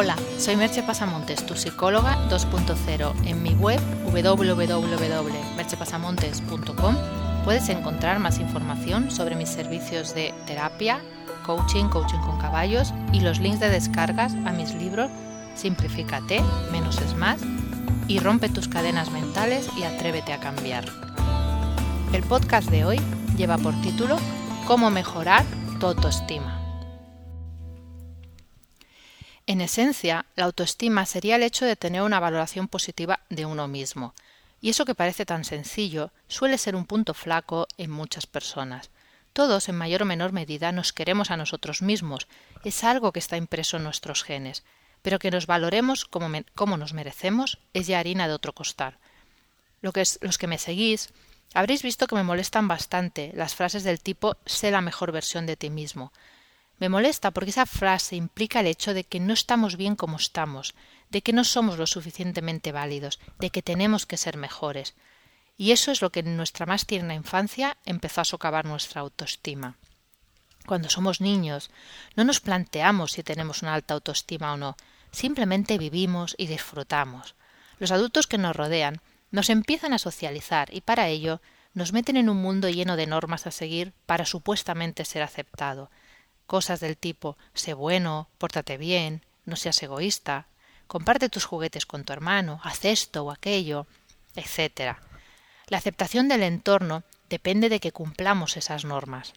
Hola, soy Merche Pasamontes, tu psicóloga 2.0. En mi web www.merchepasamontes.com puedes encontrar más información sobre mis servicios de terapia, coaching, coaching con caballos y los links de descargas a mis libros Simplifícate, menos es más y rompe tus cadenas mentales y atrévete a cambiar. El podcast de hoy lleva por título Cómo mejorar tu autoestima. En esencia, la autoestima sería el hecho de tener una valoración positiva de uno mismo, y eso que parece tan sencillo suele ser un punto flaco en muchas personas. Todos, en mayor o menor medida, nos queremos a nosotros mismos, es algo que está impreso en nuestros genes, pero que nos valoremos como, como nos merecemos es ya harina de otro costal. Lo que es, los que me seguís habréis visto que me molestan bastante las frases del tipo sé la mejor versión de ti mismo, me molesta porque esa frase implica el hecho de que no estamos bien como estamos, de que no somos lo suficientemente válidos, de que tenemos que ser mejores. Y eso es lo que en nuestra más tierna infancia empezó a socavar nuestra autoestima. Cuando somos niños, no nos planteamos si tenemos una alta autoestima o no, simplemente vivimos y disfrutamos. Los adultos que nos rodean nos empiezan a socializar y para ello nos meten en un mundo lleno de normas a seguir para supuestamente ser aceptado, cosas del tipo sé bueno, pórtate bien, no seas egoísta, comparte tus juguetes con tu hermano, haz esto o aquello, etc. La aceptación del entorno depende de que cumplamos esas normas.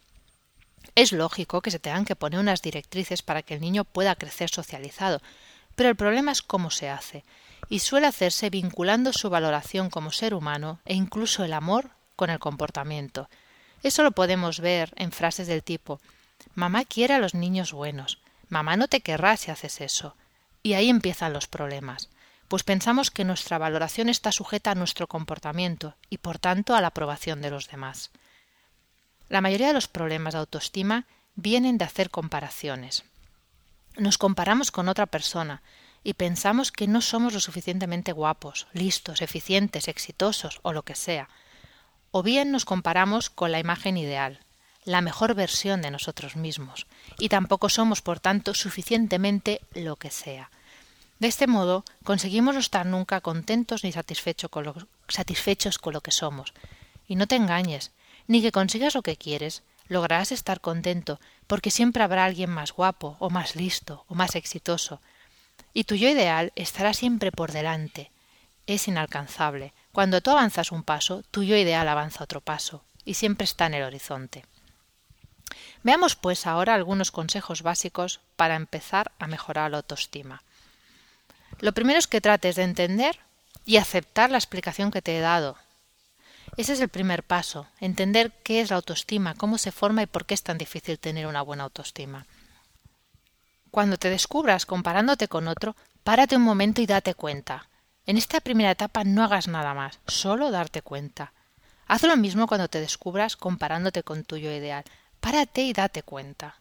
Es lógico que se tengan que poner unas directrices para que el niño pueda crecer socializado, pero el problema es cómo se hace, y suele hacerse vinculando su valoración como ser humano e incluso el amor con el comportamiento. Eso lo podemos ver en frases del tipo Mamá quiere a los niños buenos. Mamá no te querrá si haces eso. Y ahí empiezan los problemas, pues pensamos que nuestra valoración está sujeta a nuestro comportamiento y por tanto a la aprobación de los demás. La mayoría de los problemas de autoestima vienen de hacer comparaciones. Nos comparamos con otra persona y pensamos que no somos lo suficientemente guapos, listos, eficientes, exitosos o lo que sea. O bien nos comparamos con la imagen ideal, la mejor versión de nosotros mismos, y tampoco somos, por tanto, suficientemente lo que sea. De este modo, conseguimos no estar nunca contentos ni satisfechos con, lo, que somos. Y no te engañes, ni que consigas lo que quieres, lograrás estar contento, porque siempre habrá alguien más guapo, o más listo, o más exitoso. Y tu yo ideal estará siempre por delante. Es inalcanzable. Cuando tú avanzas un paso, tu yo ideal avanza otro paso, y siempre está en el horizonte. Veamos pues ahora algunos consejos básicos para empezar a mejorar la autoestima. Lo primero es que trates de entender y aceptar la explicación que te he dado. Ese es el primer paso, entender qué es la autoestima, cómo se forma y por qué es tan difícil tener una buena autoestima. Cuando te descubras comparándote con otro, párate un momento y date cuenta. En esta primera etapa no hagas nada más, solo darte cuenta. Haz lo mismo cuando te descubras comparándote con tuyo ideal. Párate y date cuenta.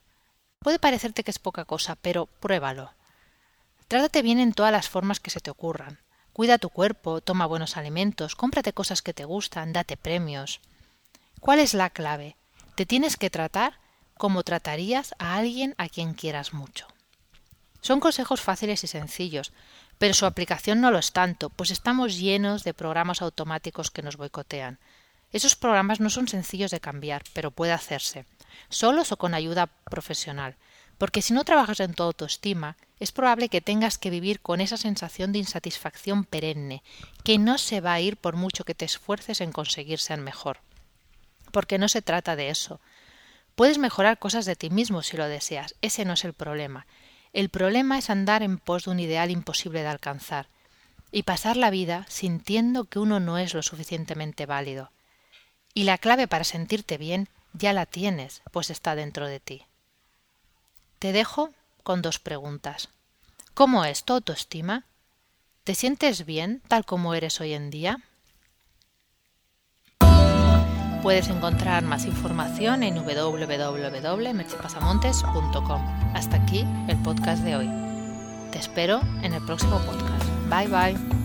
Puede parecerte que es poca cosa, pero pruébalo. Trátate bien en todas las formas que se te ocurran. Cuida tu cuerpo, toma buenos alimentos, cómprate cosas que te gustan, date premios. ¿Cuál es la clave? Te tienes que tratar como tratarías a alguien a quien quieras mucho. Son consejos fáciles y sencillos, pero su aplicación no lo es tanto, pues estamos llenos de programas automáticos que nos boicotean. Esos programas no son sencillos de cambiar, pero puede hacerse solos o con ayuda profesional, porque si no trabajas en tu autoestima, es probable que tengas que vivir con esa sensación de insatisfacción perenne, que no se va a ir por mucho que te esfuerces en conseguir ser mejor. Porque no se trata de eso. Puedes mejorar cosas de ti mismo si lo deseas, ese no es el problema. El problema es andar en pos de un ideal imposible de alcanzar, y pasar la vida sintiendo que uno no es lo suficientemente válido. Y la clave para sentirte bien ya la tienes, pues está dentro de ti. Te dejo con dos preguntas. ¿Cómo es tu autoestima? ¿Te sientes bien tal como eres hoy en día? Puedes encontrar más información en www.merchepasamontes.com. Hasta aquí el podcast de hoy. Te espero en el próximo podcast. Bye bye.